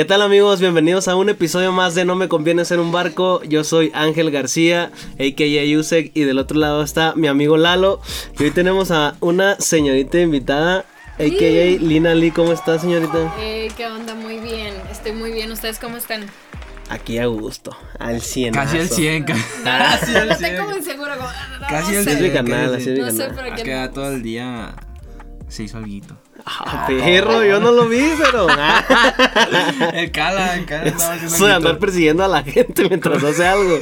¿Qué tal amigos? Bienvenidos a un episodio más de No me conviene ser un barco. Yo soy Ángel García, a.k.a. Yusek, y del otro lado está mi amigo Lalo. Y hoy tenemos a una señorita invitada, a.k.a. Lina Lee. ¿Cómo está señorita? Eh, ¿Qué onda? Muy bien, estoy muy bien. ¿Ustedes cómo están? Aquí a gusto, al 100. Casi al 100, casi al 100. Estoy como inseguro, como, Casi al 100. Es mi canal, así es mi No sé, pero que Queda todo el día se hizo alguito. Ah, perro, yo no lo vi, pero. El cala, el cala andaba haciendo Eso de andar persiguiendo a la gente mientras hace algo.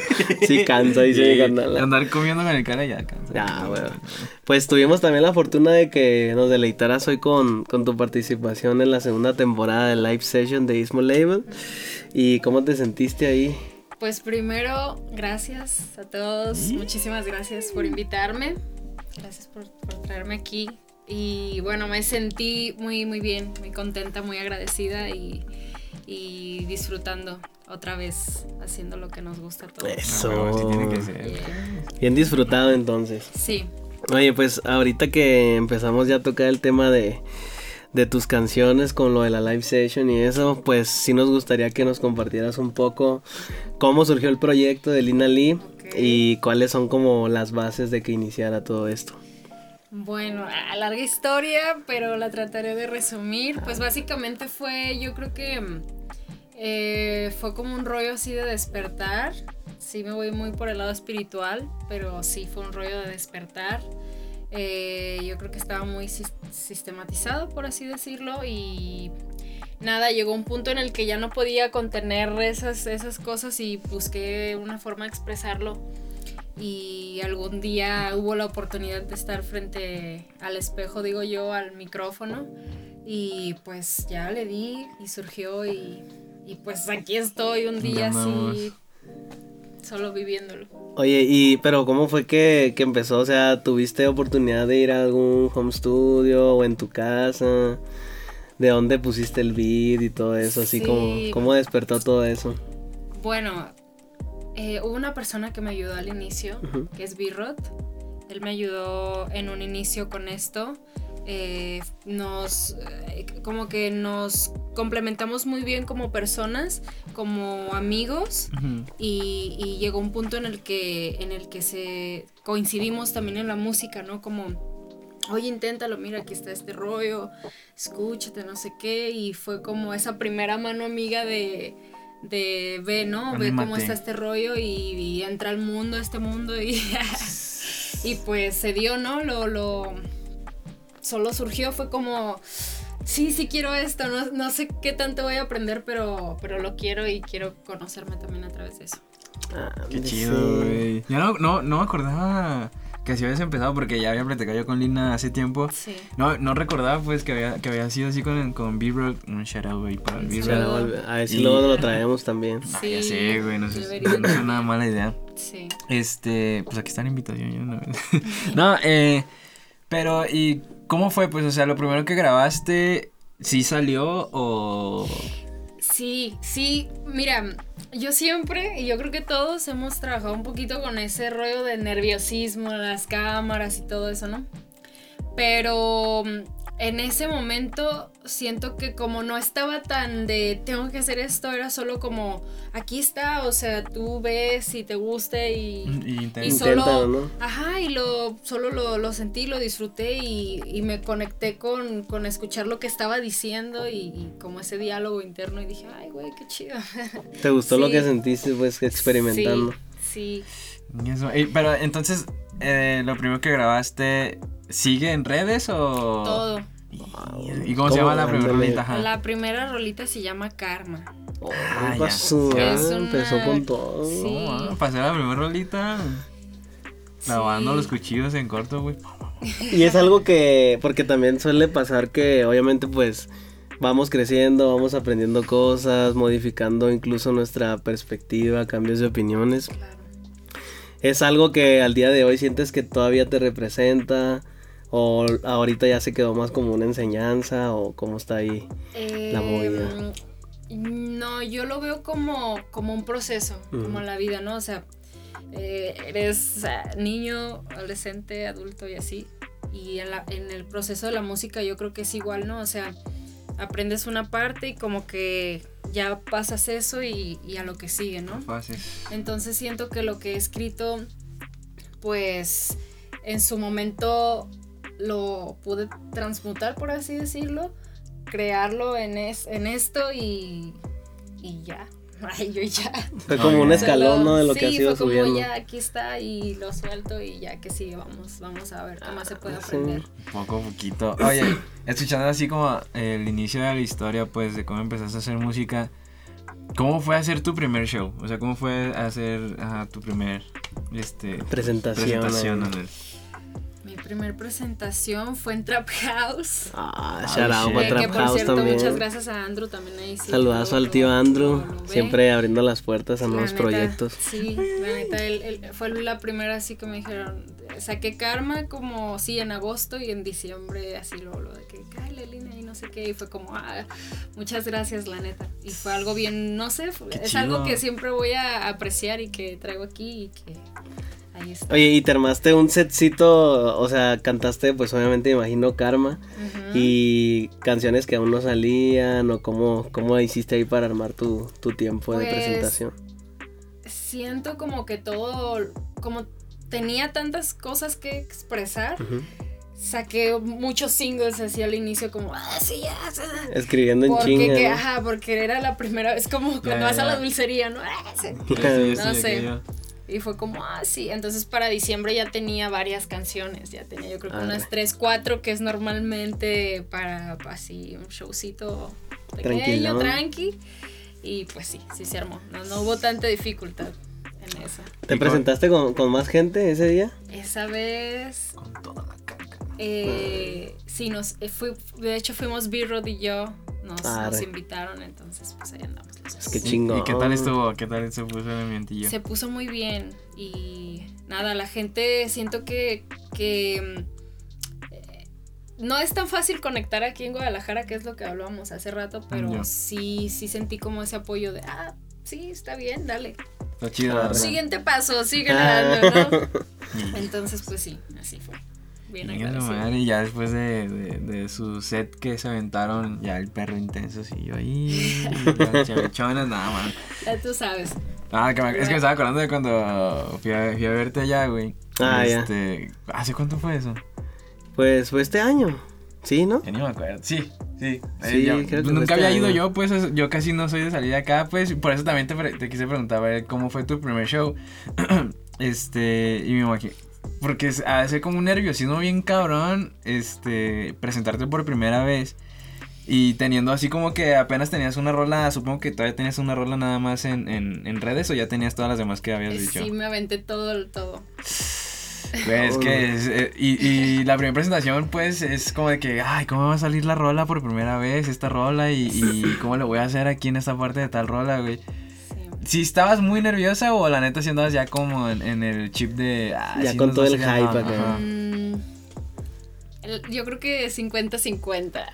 Sí, cansa, dice mi canal. Andar comiendo con el cara ya cansa. Ya, bueno. Pues tuvimos también la fortuna de que nos deleitaras hoy con, con tu participación en la segunda temporada de Live Session de Ismo Label. ¿Y cómo te sentiste ahí? Pues primero, gracias a todos. Muchísimas gracias por invitarme. Gracias por, por traerme aquí. Y bueno, me sentí muy, muy bien, muy contenta, muy agradecida y, y disfrutando otra vez haciendo lo que nos gusta a todos. Eso. Ah, bueno, sí tiene que ser. Yeah. Bien disfrutado entonces. Sí, Oye, pues ahorita que empezamos ya a tocar el tema de, de tus canciones con lo de la live session y eso, pues sí nos gustaría que nos compartieras un poco cómo surgió el proyecto de Lina Lee y cuáles son como las bases de que iniciara todo esto. Bueno, larga historia, pero la trataré de resumir. Pues básicamente fue, yo creo que mm, eh, fue como un rollo así de despertar. Sí me voy muy por el lado espiritual, pero sí fue un rollo de despertar. Eh, yo creo que estaba muy sis- sistematizado, por así decirlo, y nada, llegó un punto en el que ya no podía contener esas, esas cosas y busqué una forma de expresarlo y algún día hubo la oportunidad de estar frente al espejo, digo yo, al micrófono y pues ya le di y surgió y, y pues aquí estoy un día así, solo viviéndolo. Oye, y pero ¿cómo fue que, que empezó? O sea, ¿tuviste oportunidad de ir a algún home studio o en tu casa? ¿De dónde pusiste el beat y todo eso? Así Sí. como, ¿cómo despertó todo eso? Bueno, eh, hubo una persona que me ayudó al inicio, que es Birrot. Él me ayudó en un inicio con esto. Eh, nos, eh, como que nos complementamos muy bien como personas, como amigos. Y, y llegó un punto en el que en el que se coincidimos también en la música, ¿no? Como oye, inténtalo, mira, aquí está este rollo, escúchate, no sé qué, y fue como esa primera mano amiga de, de ve, ¿no? Ve cómo Anímate. está este rollo y, y entra al mundo, a este mundo, y, y pues se dio, ¿no? Lo, lo, solo surgió, fue como, sí, sí quiero esto, no, no sé qué tanto voy a aprender, pero, pero lo quiero y quiero conocerme también a través de eso. Ah, Qué chido, güey. Yo no, no, no me acordaba que así habías empezado porque ya había platicado yo con Lina hace tiempo. Sí. No, no recordaba pues que había, que había sido así con, con B-Rock. Un shout out, güey, para el out. a ver si Y- luego lo traemos también. Ah, Sí, ya sé, güey, no, sé, deberían. no es una mala idea. Sí. Este, pues aquí está la invitación. yo no, no, eh, pero, ¿y cómo fue? Pues, o sea, lo primero que grabaste, ¿sí salió o...? Sí, sí, mira, yo siempre, y yo creo que todos hemos trabajado un poquito con ese rollo de nerviosismo, las cámaras y todo eso, ¿no? Pero mm, en ese momento siento que como no estaba tan de tengo que hacer esto, era solo como aquí está, o sea, tú ves si te guste y... y Inténtalo, solo, ¿no? ajá, y lo, solo lo, lo sentí, lo disfruté y, y me conecté con, con escuchar lo que estaba diciendo y, y como ese diálogo interno y dije, ay, güey, qué chido. ¿Te gustó lo Sí. que sentiste pues experimentando? Sí, y eso, y- pero entonces, eh, lo primero que grabaste, ¿sigue en redes o...? todo. ¿Y cómo, se llama la primera rolita? Ajá. La primera rolita se llama Karma. Oh, Ah, Empezó con todo. Sí. Ah, pasé la primera rolita. Lavando Sí. los cuchillos en corto, güey. Y es algo que, porque también suele pasar que obviamente pues vamos creciendo, vamos aprendiendo cosas, modificando incluso nuestra perspectiva, cambios de opiniones. Claro. ¿Es algo que al día de hoy sientes que todavía te representa? ¿O ahorita ya se quedó más como una enseñanza? ¿O cómo está ahí? La movida. Em, No, yo lo veo como, como un proceso, como la vida, ¿no? O sea, eh, eres niño, adolescente, adulto y así. Y en, la- en el proceso de la música yo creo que es igual, ¿no? O sea, aprendes una parte y como que ya pasas eso y, y a lo que sigue, ¿no? Fácil. Entonces siento que lo que he escrito, pues en su momento lo pude transmutar, por así decirlo, crearlo en, es, en esto y, y ya. Ay, yo ya. Fue como un Solo- escalón, ¿no? De lo sí, que has ido fue como subiendo. ya aquí está y lo suelto y ya que sigue, vamos, vamos a ver qué más se puede Sí. aprender. Poco a poquito. Oye, escuchando así como el inicio de la historia, pues, de cómo empezaste a hacer música, ¿cómo fue hacer tu primer show? O sea, ¿cómo fue hacer ajá, tu primer, este, Presentación. presentación? Primer presentación fue en Trap House. Ah, shout out para Eh, que Trap por House cierto, también. muchas gracias a Andrew también ahí. sí, Saludazo al tío Andrew, siempre abriendo las puertas a La nuevos neta, proyectos. Sí, la neta, él, él fue la primera así que me dijeron, saqué Karma como, sí, en agosto y en diciembre así lo, lo de que, cállale línea y no sé qué, y fue como, ah, muchas gracias, la neta. Y fue algo bien, no sé, fue- es algo que siempre voy a apreciar y que traigo aquí y que ahí está. Oye, y te armaste un setcito, o sea, cantaste, pues obviamente me imagino Karma, Ujú. y canciones que aún no salían, o cómo, cómo hiciste ahí para armar tu, tu tiempo de Pues, presentación. Siento como que todo, como tenía tantas cosas que expresar, Ujú. saqué muchos singles así al inicio como, ah, sí, ya, sí". Escribiendo en Porque, chinga. que, ¿no? ajá, porque era la primera vez como cuando Ya, vas a ya. la dulcería, ¿no? Ah, sí, No sí, sé. Y fue como, ah, sí. Entonces para diciembre ya tenía varias canciones. Ya tenía yo creo que unas 3, 4 que es normalmente para así un showcito pequeño, tranqui. Y pues sí, sí se armó. No, no hubo tanta dificultad en esa. ¿Te ¿Y presentaste con, con más gente ese día? Esa vez, Con toda la. Eh, sí, nos, eh, fui- de hecho fuimos B-Rod y yo. Nos, invitaron, entonces pues ahí andamos los dos. Es que ¿Y- chingón. ¿Y qué tal estuvo? ¿Qué tal se puso el ambientillo? Se puso muy bien y nada, la gente siento que, que mm, eh, no es tan fácil conectar aquí en Guadalajara, que es lo que hablábamos hace rato, pero sí, sí sentí como ese apoyo de, ah, sí, está bien, dale. Está chido. Siguiente paso, sigue nadando, ¿no? Entonces, pues sí, así fue. Bien agradecido. madre, y ya después de, de, de su set que se aventaron, ya el perro intenso siguió ahí. chavechonas, nada más. Ya tú sabes. Ah, que me- es que me estaba acordando de cuando fui a, fui a verte allá, güey. Ah, ya. este, ¿Hace cuánto fue eso? Pues fue este año. Sí, ¿no? Ya ni me acuerdo. Sí, sí. Eh, Sí, yo- creo que nunca este había ido año. yo, pues es- yo casi no soy de salir de acá, pues por eso también te, te quise preguntar, a ver, ¿cómo fue tu primer show? este, y me imagino, porque es- hace como un nerviosismo bien cabrón, este, presentarte por primera vez. Y teniendo así como que apenas tenías una rola, supongo que todavía tenías una rola nada más en, en, en redes o ya tenías todas las demás que habías dicho. Sí, me aventé todo, todo. Pues que es, eh, y, y la primera presentación pues es como de que, ay, ¿cómo va a salir la rola por primera vez, esta rola? Y, y cómo le voy a hacer aquí en esta parte de tal rola, güey. ¿Sí estabas muy nerviosa o la neta si andabas ya como en, en el chip de... ah, Ya con todo el hype acá. Mm, yo creo que 50-50.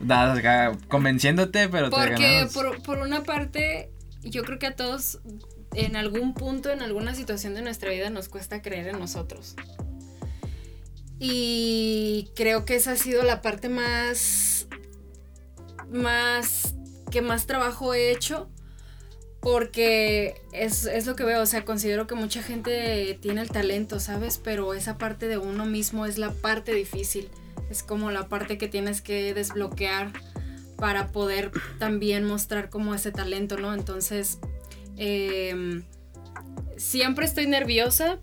Nada, acá convenciéndote, pero te Porque ganabas. por, por una parte, yo creo que a todos en algún punto, en alguna situación de nuestra vida nos cuesta creer en nosotros. Y creo que esa ha sido la parte más, más, que más trabajo he hecho. Porque es, es lo que veo, o sea, considero que mucha gente tiene el talento, ¿sabes? Pero esa parte de uno mismo es la parte difícil. Es como la parte que tienes que desbloquear para poder también mostrar como ese talento, ¿no? Entonces, em, siempre estoy nerviosa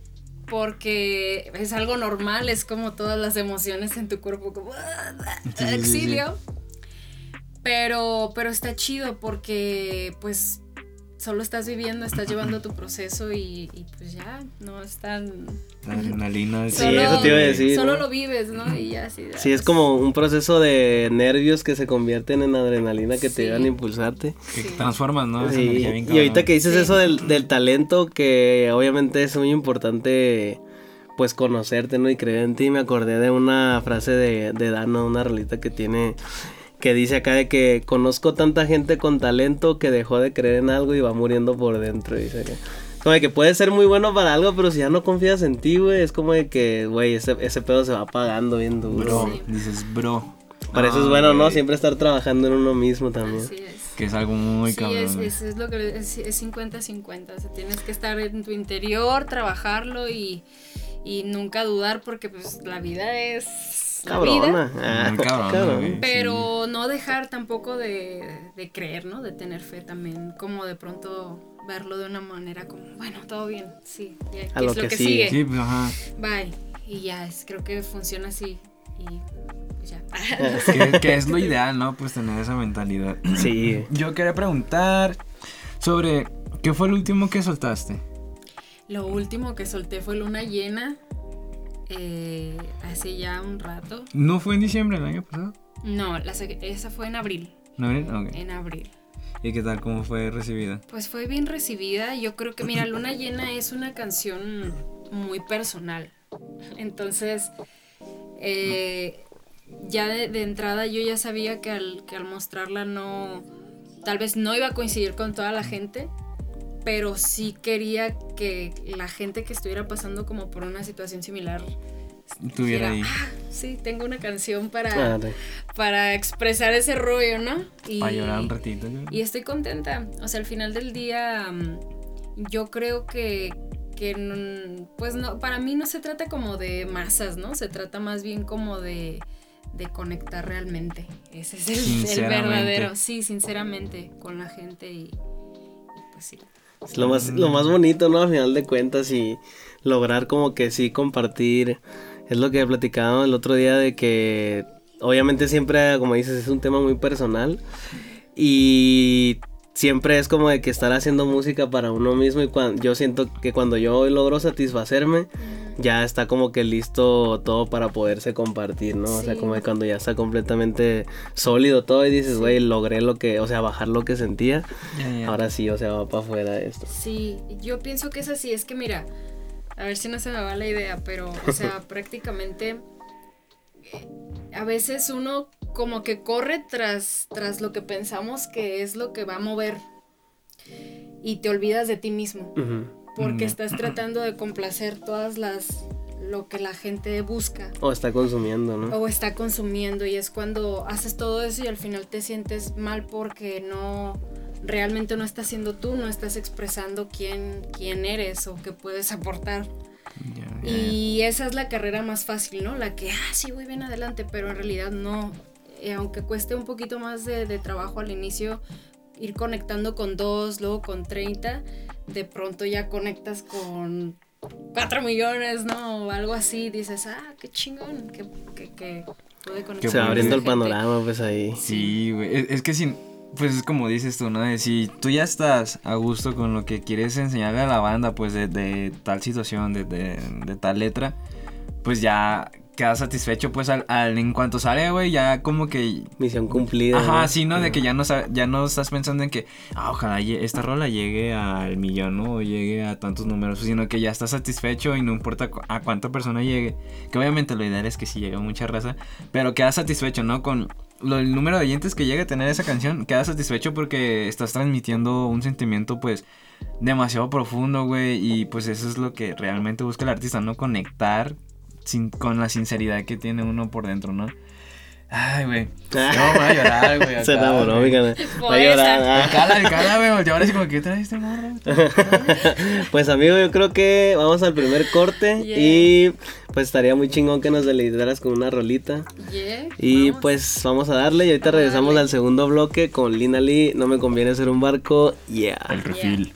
porque es algo normal, es como todas las emociones en tu cuerpo, como Sí, sí, sí. exilio. Pero, pero está chido porque pues solo estás viviendo, estás llevando tu proceso y, y, pues ya, no es tan... La adrenalina. Sí, Solo- eso te iba a decir. Solo ¿no? lo vives, ¿no? Y ya, sí. Sí, es como un proceso de nervios que se convierten en adrenalina que te llevan a impulsarte. Que Sí. transformas, ¿no? Sí, bien Y ahorita que dices Sí. eso del, del talento, que obviamente es muy importante pues conocerte, ¿no? Y creer en ti, me acordé de una frase de, de Dano, una rolita que tiene, que dice acá de que conozco tanta gente con talento que dejó de creer en algo y va muriendo por dentro, dice acá. Como de que puedes ser muy bueno para algo, pero si ya no confías en ti, güey, es como de que, güey, ese, ese pedo se va apagando bien duro. Bro, Sí. dices, bro. Para eso es bueno, ¿no? Siempre estar trabajando en uno mismo también. Así es. que es algo muy sí, cabrón. es, es, es lo que es 50-50. O sea, tienes que estar en tu interior, trabajarlo y, y nunca dudar porque pues la vida es la vida. Ah, cabrón, cabrón. güey. Pero no dejar tampoco de, de creer, ¿no? De tener fe también, como de pronto verlo de una manera como, bueno, todo bien, sí, ya, ¿qué A lo es lo que sigue. sigue? Sí, pues ajá. Bye. Y ya, es, creo que funciona así. Y pues ya. que, que es lo ideal, ¿no? Pues tener esa mentalidad. Sí. Yo quería preguntar sobre qué fue el último que soltaste. Lo último que solté fue Luna Llena. Eh, hace ya un rato. ¿No fue en diciembre el año pasado? No, la esa fue en abril. ¿No? Ok. En abril. ¿Y qué tal? ¿Cómo fue recibida? Pues fue bien recibida. Yo creo que, mira, Luna Llena es una canción muy personal. Entonces, eh, ya de, de entrada yo ya sabía que al, que al mostrarla no, tal vez no iba a coincidir con toda la gente, pero sí quería que la gente que estuviera pasando como por una situación similar Tuviera ahí. "Ah, sí, tengo una canción para, para expresar ese rollo, ¿no? Y, Para llorar un ratito. ¿no? y estoy contenta. O sea, al final del día, mm, yo creo que, que pues no, para mí no se trata como de masas, ¿no? Se trata más bien como de, de conectar realmente. Ese es el, verdadero, sí, sinceramente, con la gente y, y pues sí. Lo más, lo más bonito, ¿no? Al final de cuentas y lograr como que sí compartir. Es lo que platicábamos el otro día de que obviamente siempre, como dices, es un tema muy personal. Y siempre es como de que estar haciendo música para uno mismo y cuando, yo siento que cuando yo logro satisfacerme, ya está como que listo todo para poderse compartir, ¿no? O sea, como cuando ya está completamente sólido todo y dices, Sí. güey, logré lo que, o sea, bajar lo que sentía. Ahora sí, o sea, va para afuera esto. Sí, yo pienso que es así, es que mira, a ver si no se me va la idea, pero, o sea, prácticamente eh, a veces uno como que corre tras, tras lo que pensamos que es lo que va a mover y te olvidas de ti mismo. Porque Mm. estás tratando de complacer todas las lo que la gente busca O está consumiendo, ¿no? o está consumiendo y es cuando haces todo eso y al final te sientes mal porque no realmente no estás siendo tú, no estás expresando quién, quién eres o qué puedes aportar. Ya, ya. Y esa es la carrera más fácil, ¿no? La que, ah, sí, voy bien adelante, pero en realidad no. Eh, aunque cueste un poquito más de, de trabajo al inicio, ir conectando con dos, luego con 30, de pronto ya conectas con 4 millones, ¿no? O algo así, dices, ah, qué chingón, que, que, que pude conectar. Se va abriendo el esa gente". panorama, pues ahí. Sí, güey. Es, es que si, pues es como dices tú, ¿no? De si tú ya estás a gusto con lo que quieres enseñarle a la banda, pues de, de tal situación, de, de, de tal letra, pues ya quedas satisfecho, pues al, al- en cuanto sale, güey, ya como que... Misión cumplida. Ajá, sí, ¿no? De que ya no, ya no estás pensando en que, ah, ojalá esta rola llegue al millón, ¿no? O llegue a tantos números, sino que ya estás satisfecho y no importa cu- a cuánta persona llegue. Que obviamente lo ideal es que sí llegue mucha raza, pero quedas satisfecho, ¿no? Con lo- el número de oyentes que llegue a tener esa canción, quedas satisfecho porque estás transmitiendo un sentimiento, pues, demasiado profundo, güey. Y pues eso es lo que realmente busca el artista, ¿no? Conectar sin, con la sinceridad que tiene uno por dentro, ¿no? Ay, güey. No, voy a llorar, güey. Se acá, enamoró, güey. mi canal. Va a llorar. ah. Acá la, acá la, güey. Y ahora sí como, ¿qué trae este morro? Pues amigo, yo creo que vamos al primer corte Yeah. y pues estaría muy chingón que nos deleitaras con una rolita. Yeah, Y vamos. pues vamos a darle y ahorita regresamos al segundo bloque con Lina Lee, no me conviene ser un barco, yeah. refil.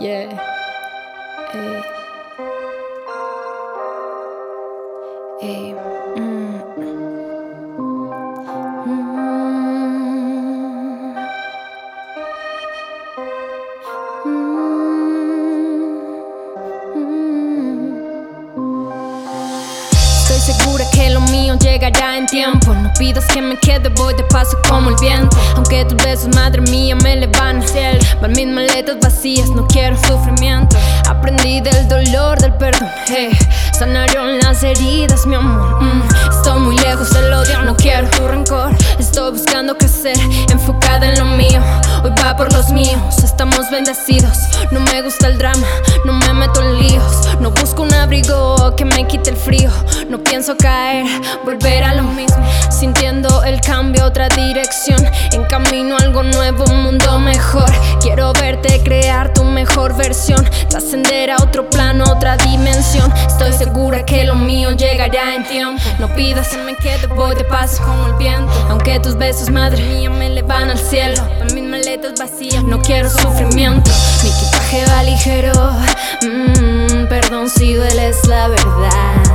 Yeah. Ey. Ey. Llegará en tiempo. No pidas que me quede, voy de paso como el viento. Aunque tus besos, madre mía, me elevan al cielo. Van mis maletas vacías, no quiero sufrimiento. Aprendí del dolor, del perdón. Hey, sanaron las heridas, mi amor. Mm, estoy muy lejos del odio, no quiero tu rencor. Estoy buscando crecer, enfocada en lo mío. Hoy va por los míos, estamos bendecidos. No me gusta el drama, no me meto en líos. No busco un abrigo que me quite el frío. No pienso caer, volver a lo mismo. Sintiendo el cambio otra dirección. En camino a algo nuevo, un mundo mejor. Quiero verte crear tu mejor versión. Trascender a otro plano, otra dimensión. Estoy que lo mío llegará en tiempo. No pidas que me quede, voy de paso como el viento. Aunque tus besos, madre mía, me elevan al cielo. Para mis maletas vacías, no quiero sufrimiento. Mi equipaje va ligero. Mm, perdón si dueles la verdad.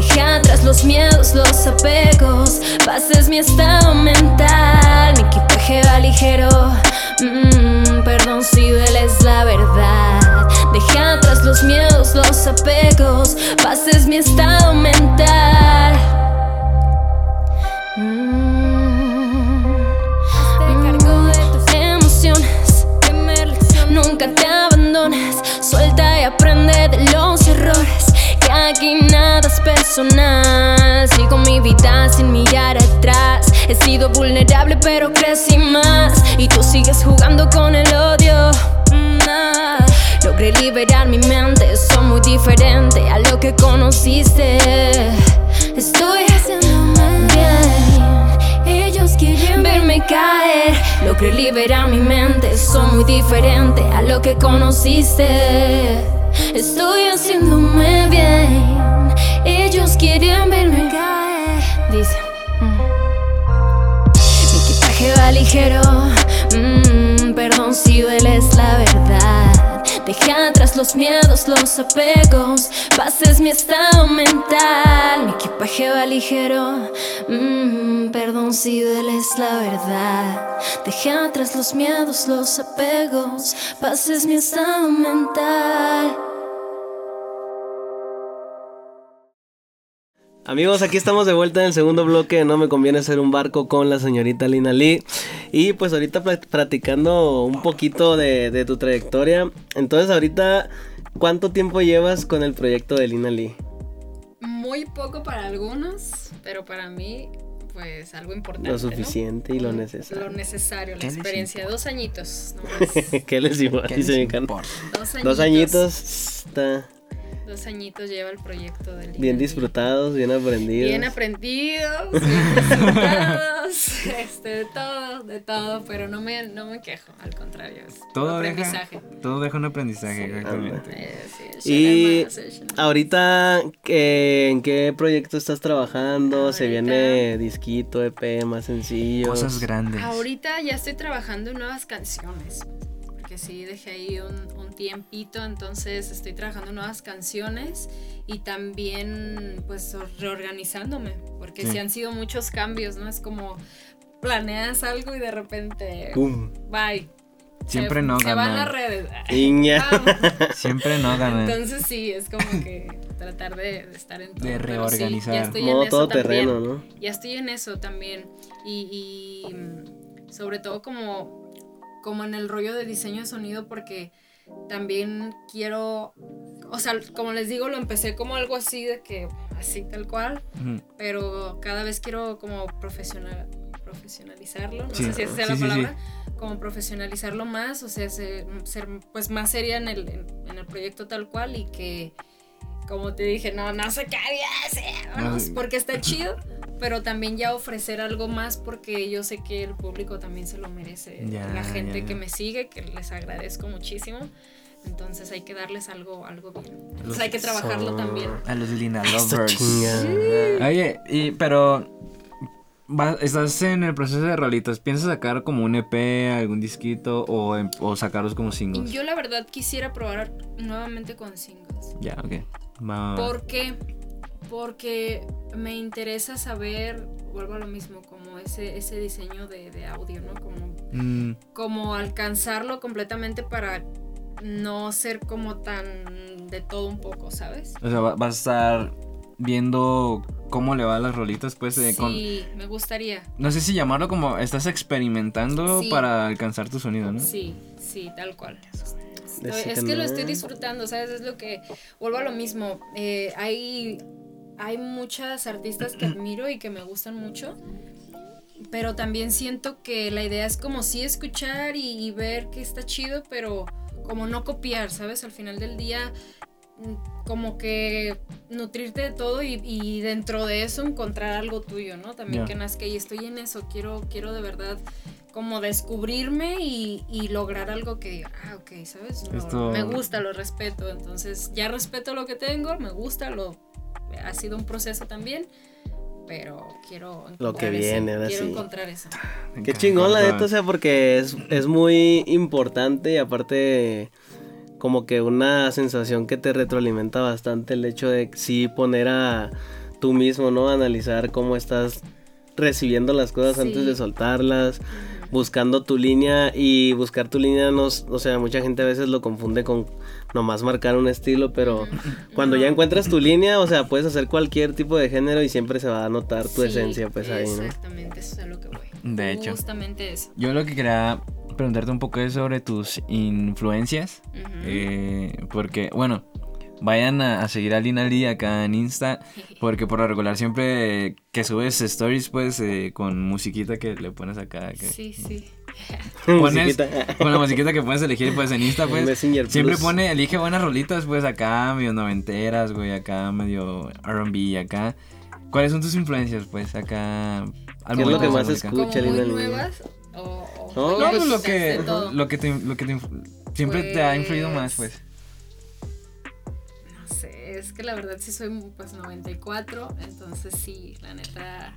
Deja atrás los miedos, los apegos. Pases mi estado mental. Mi equipaje va ligero. Mm, perdón si dueles la verdad. Deja atrás los miedos, los apegos. Pases mi estado mental. Mm. Tus emociones. Nunca te abandones. Suelta y aprende de los errores. Aquí nada es personal. Sigo mi vida sin mirar atrás. He sido vulnerable, pero crecí más. Y tú sigues jugando con el odio. Mm, ah. Logré liberar mi mente, soy muy diferente a lo que conociste. Estoy haciéndome bien. Ellos quieren verme caer. Logré liberar mi mente, soy muy diferente a lo que conociste. Estoy haciéndome bien. Ellos quieren verme caer. Dice. mm. Mi equipaje va ligero. mm, perdón si dueles la verdad. Deja atrás los miedos, los apegos. Pases mi estado mental. Mi equipaje va ligero. mm, perdón si dueles la verdad. Deja atrás los miedos, los apegos. Pases mi estado mental. Amigos, aquí estamos de vuelta en el segundo bloque de No me conviene ser un barco con la señorita Lina Lee. Y pues ahorita plat- platicando un poquito de, de tu trayectoria. Entonces ahorita, ¿cuánto tiempo llevas con el proyecto de Lina Lee? Muy poco para algunos, pero para mí, pues algo importante. Lo ¿no? suficiente y lo Lo necesario. necesario, la ¿Qué les experiencia. Dos añitos, nomás. ¿Qué les importa? Dos añitos. Dos añitos, está Dos añitos lleva el proyecto del bien disfrutados, bien aprendidos. Bien aprendidos, bien disfrutados, este, de todo, de todo, pero no me, no me quejo, al contrario, es Todo aprendizaje. deja, todo deja un aprendizaje, exactamente. Eh, sí, Y ahorita, ¿qué- ¿en qué proyecto estás trabajando? ¿Se viene disquito, EP, más sencillo? Cosas grandes. Ahorita ya estoy trabajando en nuevas canciones. Porque sí, dejé ahí un, un tiempito, entonces estoy trabajando nuevas canciones y también pues reorganizándome, porque sí, Sí. han sido muchos cambios, ¿no? Es como planeas algo y de repente, ¡Pum! bye. Siempre se, no Se van ganan. las redes. Iña. Siempre no ganan. Entonces sí, es como que tratar de, de estar en todo. De sí, reorganizar. ya estoy Modo en eso todo también. terreno, ¿no? Ya estoy en eso también. Y, y, mm, sobre todo como, como en el rollo de diseño de sonido porque también quiero, o sea, como les digo, lo empecé como algo así de que, así tal cual, Ujú. pero cada vez quiero como profesional, profesionalizarlo, no Sí. sé si esa sea Sí, la sí, palabra, como profesionalizarlo más, o sea, ser, ser, pues más seria en el, en, en el proyecto tal cual y que, como te dije, no, no se vámonos, Ay. porque está chido, pero también ya ofrecer algo más porque yo sé que el público también se lo merece, Ya, la gente ya, ya. que me sigue, que les agradezco muchísimo. Entonces hay que darles algo, algo bien. Entonces hay que trabajarlo también. A los Lina Lovers. chingada. Oye, y, pero va- estás en el proceso de rolitas. ¿Piensas sacar como un EP, algún disquito o, em- o sacarlos como singles? Yo la verdad quisiera probar nuevamente con singles. Ya, ok. Va- ¿Por qué? Porque me interesa saber, vuelvo a lo mismo, como ese, ese diseño de, de audio, ¿no? Como, Mm, como alcanzarlo completamente para no ser como tan de todo un poco, ¿sabes? o sea, va- vas a estar viendo cómo le va a las rolitas, pues. eh, con- Sí, me gustaría. no sé si llamarlo como estás experimentando Sí. para alcanzar tu sonido, ¿no? Sí, sí, tal cual. Estoy- es que lo estoy disfrutando, ¿sabes? Es lo que vuelvo a lo mismo. Eh, hay, hay muchas artistas que admiro y que me gustan mucho, pero también siento que la idea es como sí escuchar y, y ver que está chido, pero como no copiar, ¿sabes? Al final del día mm, como que nutrirte de todo y, y dentro de eso encontrar algo tuyo, ¿no? También que nazca y estoy en eso, quiero, quiero de verdad como descubrirme y, y lograr algo que diga, ah, ok, ¿sabes? Lo- Esto- Me gusta, lo respeto, entonces ya respeto lo que tengo, me gusta, lo ha sido un proceso también, pero quiero encontrar Lo que eso, viene, ahora quiero sí. encontrar eso. Qué chingón, la neta, o sea, porque es, es muy importante y aparte como que una sensación que te retroalimenta bastante el hecho de sí poner a tú mismo, ¿no? Analizar cómo estás recibiendo las cosas Sí. antes de soltarlas, buscando tu línea y buscar tu línea, no, o sea, mucha gente a veces lo confunde con nomás marcar un estilo, pero cuando ya encuentras tu línea, o sea, puedes hacer cualquier tipo de género y siempre se va a notar tu Sí, esencia, pues ahí, ¿no? Exactamente, eso es a lo que voy. De hecho. Justamente eso. Yo lo que quería preguntarte un poco es sobre tus influencias. Eh, porque, bueno, vayan a, a seguir a Lina Lee acá en Insta. Porque por lo regular siempre eh, que subes stories, pues eh, con musiquita que le pones acá. Que Sí, sí. pones, con la musiquita que puedes elegir, pues en Insta, pues. Siempre Plus. pone, elige buenas rolitas, pues acá medio noventeras, güey, acá medio RB, acá. ¿Cuáles son tus influencias, pues, acá? al ¿Qué es lo que más hacer música? Como Escucha, muy Lina Lee. nuevas o, o No, No, ya pues lo que, todo. lo que te, lo que te siempre te ha influido más, Pues, pues. No sé, es que la verdad sí soy pues 94, entonces sí, la neta,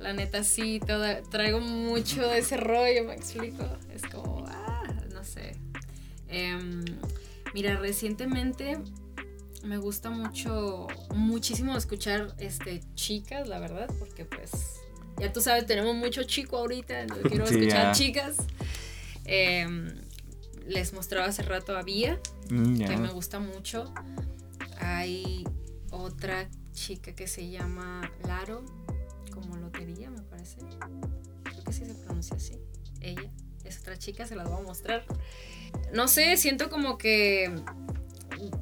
la neta sí, toda, traigo mucho de ese rollo, me explico. Es como, ah, no sé. Em, mira, recientemente me gusta mucho, muchísimo escuchar este chicas, la verdad, porque pues ya tú sabes, tenemos mucho chico ahorita, entonces quiero Sí, escuchar chicas. Em, les mostraba hace rato a Vía, Mm, que me gusta mucho. Hay otra chica que se llama Laro, como me parece. Creo que sí se pronuncia así. Ella es otra chica, se las voy a mostrar. No sé, siento como que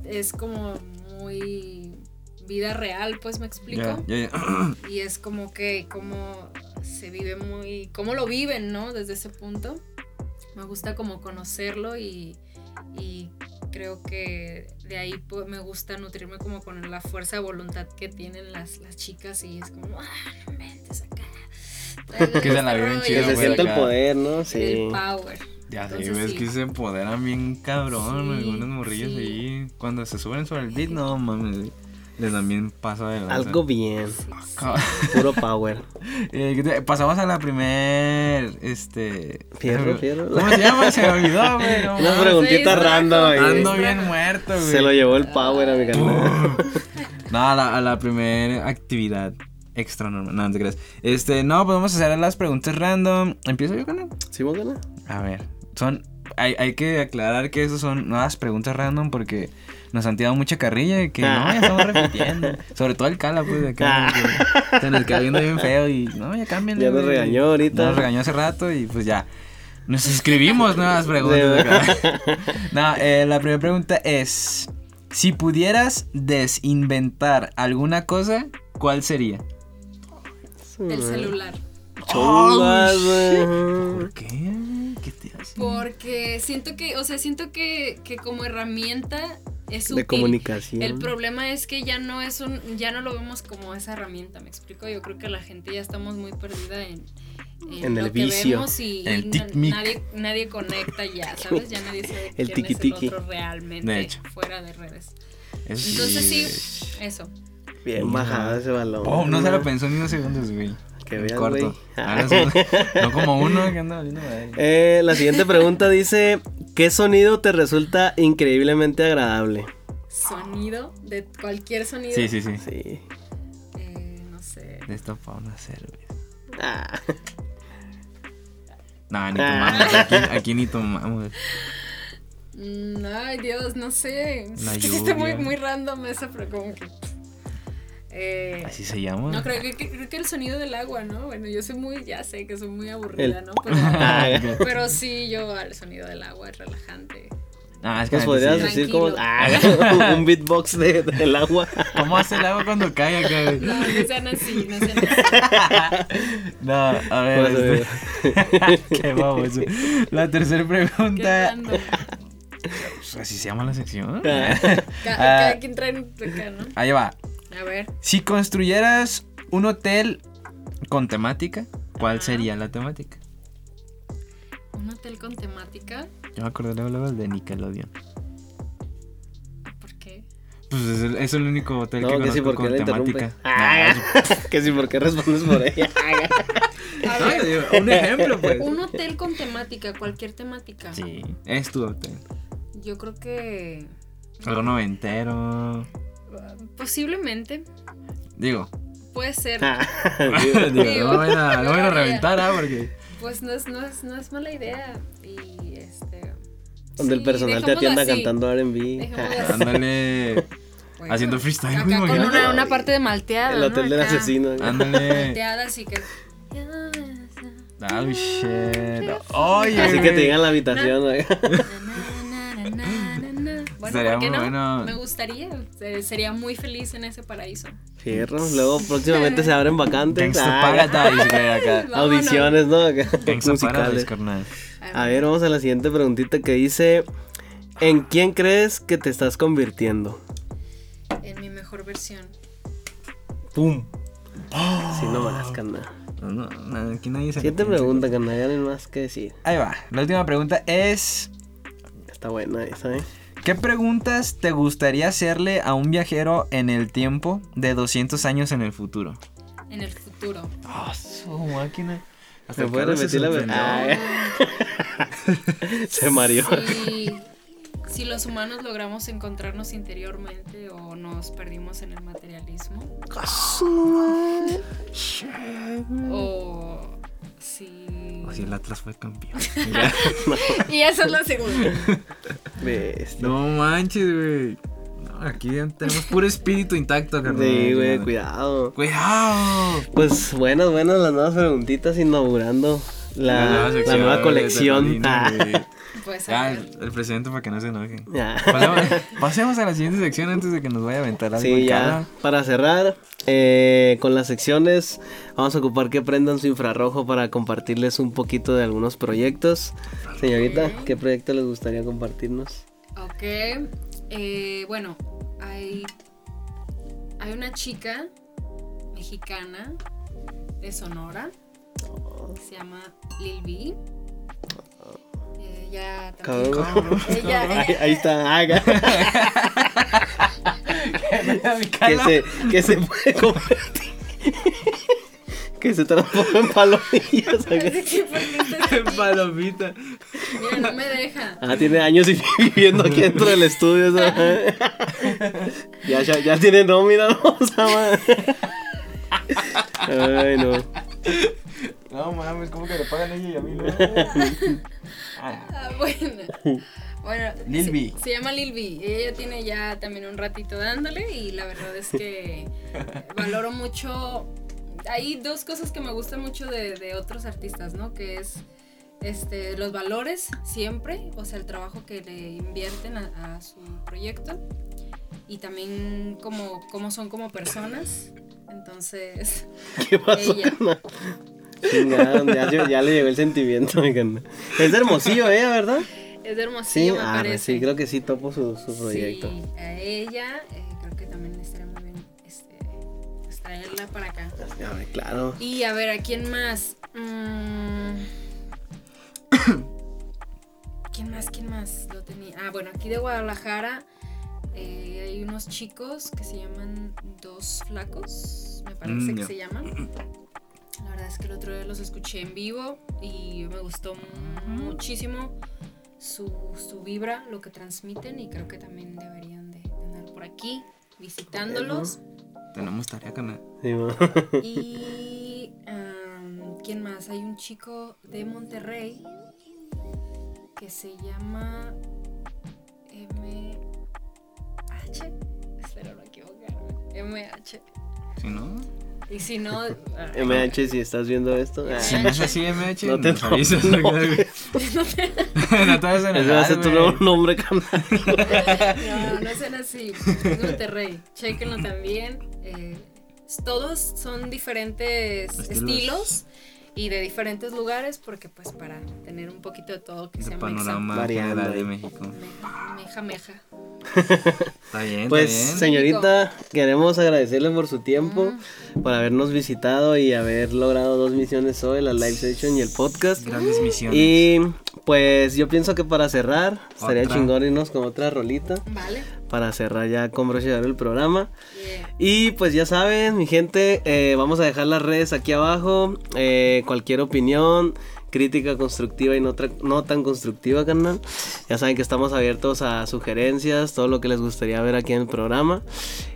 es como muy vida real, pues me explico. Ya, ya, ya. Y es como que cómo se vive muy, cómo lo viven, ¿no? Desde ese punto. Me gusta como conocerlo y, y creo que de ahí pues, me gusta nutrirme como con la fuerza de voluntad que tienen las, las chicas y es como, ah, no traigan Que se la viven rollo". Que chido, se güey, sienta el poder, ¿no? Sí. El power. Ya Entonces, ves sí. que se empoderan bien cabrón, Sí, algunos morrillos sí. ahí. Cuando se suben sobre el beat, no mames, les dan bien paso de lanza. Algo bien. Sí, sí. Puro power. Eh, ¿qué te- pasamos a la primer, este... Fierro, fierro. ¿Cómo se llama? Se me olvidó, güey. no Una preguntita Sí, random ahí. Ando Sí. bien muerto, güey. Se lo llevó el power a mi canal. No, a la, a la primera actividad extra normal. No, no te creas. Este, no, podemos hacer las preguntas random. ¿Empiezo yo con él? ¿Sí, Bogana? A ver, son. Hay, hay que aclarar que esas son nuevas preguntas random porque nos han tirado mucha carrilla y que no, ya estamos repitiendo. Sobre todo el Cala, pues, de acá. que se nos queda viendo bien feo y no, ya cambien. Ya nos regañó ahorita. Nos regañó hace rato y pues ya. Nos escribimos nuevas preguntas. de acá. No, eh, la primera pregunta es: Si pudieras desinventar alguna cosa, ¿cuál sería? El celular. Oh. ¿Por qué? ¿Qué te hace? Porque siento que, o sea, siento que, que como herramienta es De útil. comunicación. El problema es que ya no es un, ya no lo vemos como esa herramienta, me explico. Yo creo que la gente ya estamos muy perdida en, En lo el que vicio. vemos y, El y tic-mic. nadie, nadie conecta ya, ¿sabes? Ya nadie sabe El quién es el otro realmente De hecho. fuera de redes. Eso Entonces sí, eso. Bien bajado ese balón. Oh, no se lo pensó ni unos segundos, güey. Que En veas, corto. sí, no como uno que anda valiendo madre. Eh, la siguiente pregunta dice: ¿Qué sonido te resulta increíblemente agradable? Sonido, de cualquier sonido. Sí, sí, sí. Sí. Eh, no sé. Esto para una cerveza. Ah, No, ni Ah. tomamos. Aquí, aquí ni tomamos. Mm, ay, Dios, no sé. La es que sí está muy, lluvia. muy random esa, pero como que. Eh, Así se llama. no, creo que, creo que el sonido del agua, ¿no? Bueno, yo soy muy, ya sé que soy muy aburrida, El- ¿no? Pero, Ah, pero sí, yo al sonido del agua es relajante. Ah, es que la podrías sí. decir como ah, un beatbox de, del agua. ¿Cómo hace el agua cuando cae acá, güey? No, no sean así, no sean así. No, a ver. Este- Qué baboso. La tercera pregunta. Pues Así se llama la sección. Ah. Cada quien trae un acá, ¿no? Ahí va. A ver. Si construyeras un hotel con temática, ¿cuál sería la temática? Un hotel con temática. Yo me acordé luego, de Nickelodeon. ¿Por qué? Pues es el, es el único hotel No, que que sí, porque con temática. Ah, Nah, que sí, porque respondes por ella. A no, ver, un ejemplo, pues. un hotel con temática, cualquier temática. Sí, es tu hotel. Yo creo que Algo noventero. Posiblemente Digo, puede ser. Ah, digo, Digo, no van a, no van a no, reventar, ¿ah? Porque. Pues no es, no es, no es mala idea. Y este. Donde el personal te atienda así. cantando R&B. Ándale. Bueno, Haciendo freestyle, Acá con una, una parte de malteada. El hotel ¿no? del asesino. Ándale. Malteada, así que. Oh, shit. Oye. Así que te digan la habitación. güey. Bueno, Estaría ¿por qué muy no? bueno. Me gustaría. Se- Sería muy feliz en ese paraíso. Fierro. Luego próximamente se abren vacantes. Ah, Paradise, güey, acá. Audiciones, ¿no? Acá, Gangsta Paradise, musicales. carnal. A ver, vamos a la siguiente preguntita que dice: ¿En quién crees que te estás convirtiendo? En mi mejor versión. ¡Pum! Sí, no más, carnal. No, no, no, aquí nadie se Siguiente pregunta, carnal. Ya no hay más que decir. Ahí va. La última pregunta es: Está buena esa, ¿eh? ¿Qué preguntas te gustaría hacerle a un viajero en el tiempo de 200 años en el futuro? En el futuro. Ah, su máquina. ¿Se puede repetir la verdad? Se mareó. Si, si los humanos logramos encontrarnos interiormente o nos perdimos en el materialismo. O si. O si el Atlas fue campeón. Y eso es lo segundo. Bestia. no manches, güey. No, aquí tenemos puro espíritu intacto, carnal. Sí, güey, cuidado. Cuidado. Pues buenas, buenas las nuevas preguntitas inaugurando la, la nueva, colección. Pues Ya, a el, ver. el presidente para que no se enoje. Ya. Pasemos, pasemos a la siguiente sección antes de que nos vaya a aventar algo Sí, en ya. cara. Para cerrar eh, con las secciones, vamos a ocupar que prendan su infrarrojo para compartirles un poquito de algunos proyectos. Señorita. ¿qué proyecto les gustaría compartirnos? Ok. eh, bueno, hay, hay una chica mexicana de Sonora. que Se llama Lil B. También. Cabrón. Ahí, ella- ahí está, haga. que se, que se puede convertir. que se transforma en palomillas. acá. Así que, ¿por qué estás aquí? Palomita. Mira, no me deja. Ah, tiene años viviendo aquí dentro del estudio. ¿sabes? ya, ya, ya tiene nómina, ¿no? Ay, no. No mames, ¿cómo que le pagan a ella y a mí no? Ah, bueno. Bueno, Lil se, se llama Lil B. Ella tiene ya también un ratito dándole y la verdad es que valoro mucho. Hay dos cosas que me gustan mucho de, de otros artistas, ¿no? Que es este, los valores siempre, o sea, el trabajo que le invierten a, a su proyecto y también como, cómo son como personas. Entonces, ¿Qué pasó? Ella. Chingada, ya, ya le llegó el sentimiento. Es de hermosillo, ¿eh? ¿Verdad? es de Sí, hermosillo, me ah, parece. sí, creo que sí topo su, su proyecto. Sí, a ella eh, creo que también estaría muy bien este, pues, traerla para acá. A ver, claro. Y a ver, ¿a quién más? Mm. ¿Quién más? ¿Quién más lo tenía? Ah, bueno, aquí de Guadalajara eh, hay unos chicos que se llaman Dos Flacos, me parece Mm, que se llaman. La verdad es que el otro día los escuché en vivo y me gustó muchísimo su, su vibra, lo que transmiten y creo que también deberían de andar por aquí visitándolos. Tenemos tarea. Sí, man. Y am, ¿quién más? Hay un chico de Monterrey que se llama MH. Espero no equivocarme. MH. Si no, Y si no, ah, MH, si estás viendo esto. ah, si no es así, MH, No te avisas. no, no, no te vas a Ese tu nuevo nombre, carnal. no, no sean así. Es Monterrey. Chequenlo también. Eh, todos son diferentes Estilos. estilos. Y de diferentes lugares porque pues para tener un poquito de todo que De sea panorama general de. México. Me- Meja, meja. Está bien, Pues, está bien. señorita, queremos agradecerle por su tiempo, por habernos visitado y haber logrado dos misiones hoy, la live session y el podcast. Grandes misiones. Y pues yo pienso que para cerrar, estaría chingón irnos con otra rolita. Vale. Para cerrar ya con broche de oro el programa. Yeah. Y pues ya saben, mi gente, eh, vamos a dejar las redes aquí abajo. eh, cualquier opinión, crítica constructiva y no, no tan constructiva, carnal. Ya saben que estamos abiertos a sugerencias, todo lo que les gustaría ver aquí en el programa.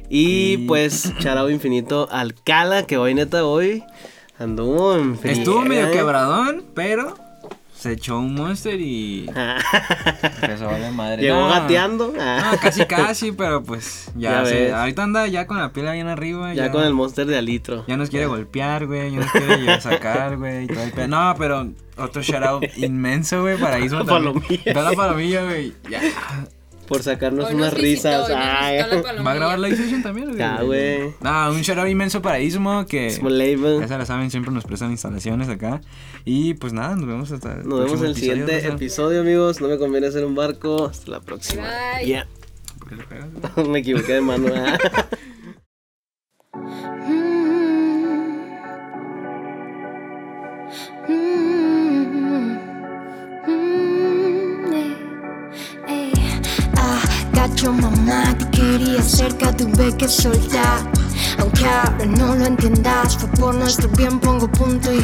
Y Y- pues, charao infinito al Cala, que hoy neta hoy anduvo en Estuvo medio quebradón, pero se echó un monster y empezó a valer madre. Llegó No, gateando. No, casi casi, pero pues ya, Ya se- ahorita anda ya con la pila bien arriba. ya con el monster de alitro. Ya nos quiere golpear, güey. Ya nos quiere llegar a sacar, güey. No, pero otro shoutout inmenso, güey, para Isma. Palomilla. Palomilla, güey. Ya. Por sacarnos Hoy unas nos risas. Ay, ¿Va a grabar live session también? Ya, güey. No, un shoutout inmenso para Ismo que. Small label. Ya se la saben, siempre nos prestan instalaciones acá. Y pues nada, nos vemos hasta el Nos vemos en el episodio, siguiente episodio, amigos. No me conviene hacer un barco. Hasta la próxima. Bye. Yeah. ¿Por qué le pegas, me equivoqué de mano. Gacho mamá, te quería cerca, tuve que soltar. Aunque ahora no lo entiendas, fue por nuestro bien, pongo punto y.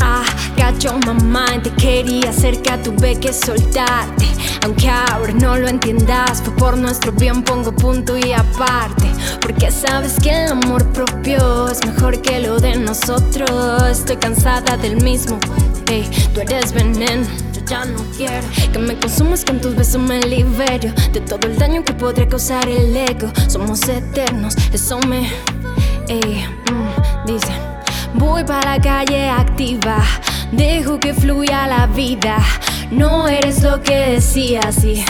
Ah, gacho mamá, te quería cerca, tuve que soltarte. Aunque ahora no lo entiendas, fue por nuestro bien, pongo punto y aparte. Porque sabes que el amor propio es mejor que lo de nosotros. Estoy cansada del mismo. Ey, tú eres veneno, ya no quiero que me consumas con tus besos, me libero de todo el daño que podría causar el ego. Somos eternos, eso me. Ey, mm, dice. Voy para la calle activa, dejo que fluya la vida. No eres lo que decías, y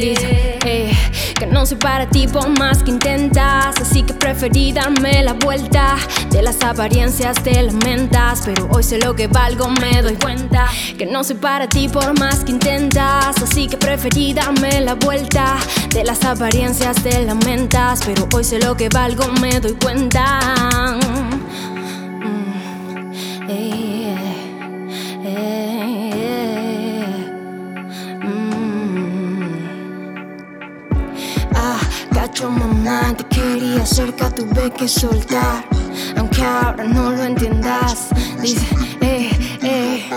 dice eh, que no soy para ti por más que intentas. Así que preferí darme la vuelta. De las apariencias te lamentas, pero hoy sé lo que valgo, me doy cuenta. Que no soy para ti por más que intentas. Así que preferí darme la vuelta. De las apariencias te lamentas, pero hoy sé lo que valgo, me doy cuenta. Mm, eh, gacho mamá, te quería cerca, tuve que soltar. Aunque ahora no lo entiendas, dice, eh, eh.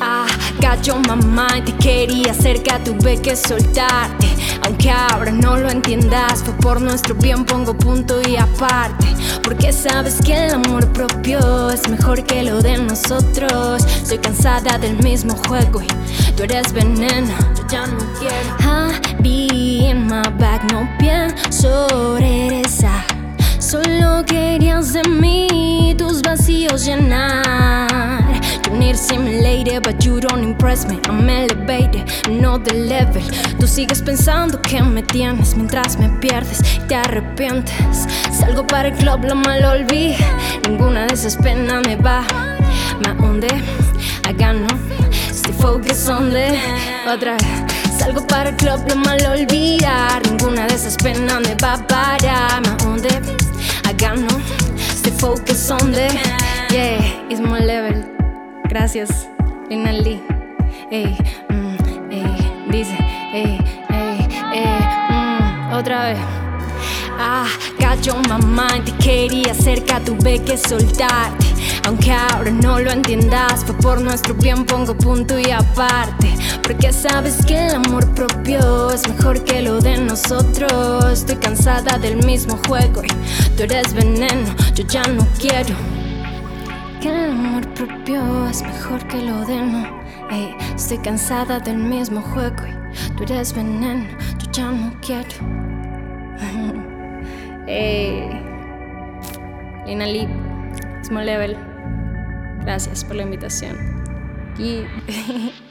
Ah, gacho mamá, te quería cerca, tuve que soltarte. Aunque ahora no lo entiendas, fue por nuestro bien, pongo punto y aparte. Porque sabes que el amor propio es mejor que lo de nosotros. Estoy cansada del mismo juego y tú eres veneno, yo ya no quiero. Ah, be in my bag, no pienso regresar. Solo querías de mí tus vacíos llenar. You need simulated, but you don't impress me. I'm elevated, no the level. Tú sigues pensando que me tienes mientras me pierdes y te arrepientes. Salgo para el club, lo mal olvidé. Ninguna de esas penas me va. Me hunde, got no. Stay focused on the otra vez. Salgo para el club, lo mal olvidar. Ninguna de esas penas me va a parar. Me hunde, got no. Stay focused on the yeah, it's my level. Gracias, Lina Lee. Ey, mm, ey, dice, ey, ey, ey, mm, otra vez. Ah, gacho mamá, te quería cerca, tuve que soltarte. Aunque ahora no lo entiendas, fue por nuestro bien, pongo punto y aparte. Porque sabes que el amor propio es mejor que lo de nosotros. Estoy cansada del mismo juego y tú eres veneno, yo ya no quiero. Que el amor propio es mejor que lo de no. Estoy cansada del mismo juego y tú eres veneno, yo ya no quiero. Ey, Lina Lee, Small Level, gracias por la invitación. Y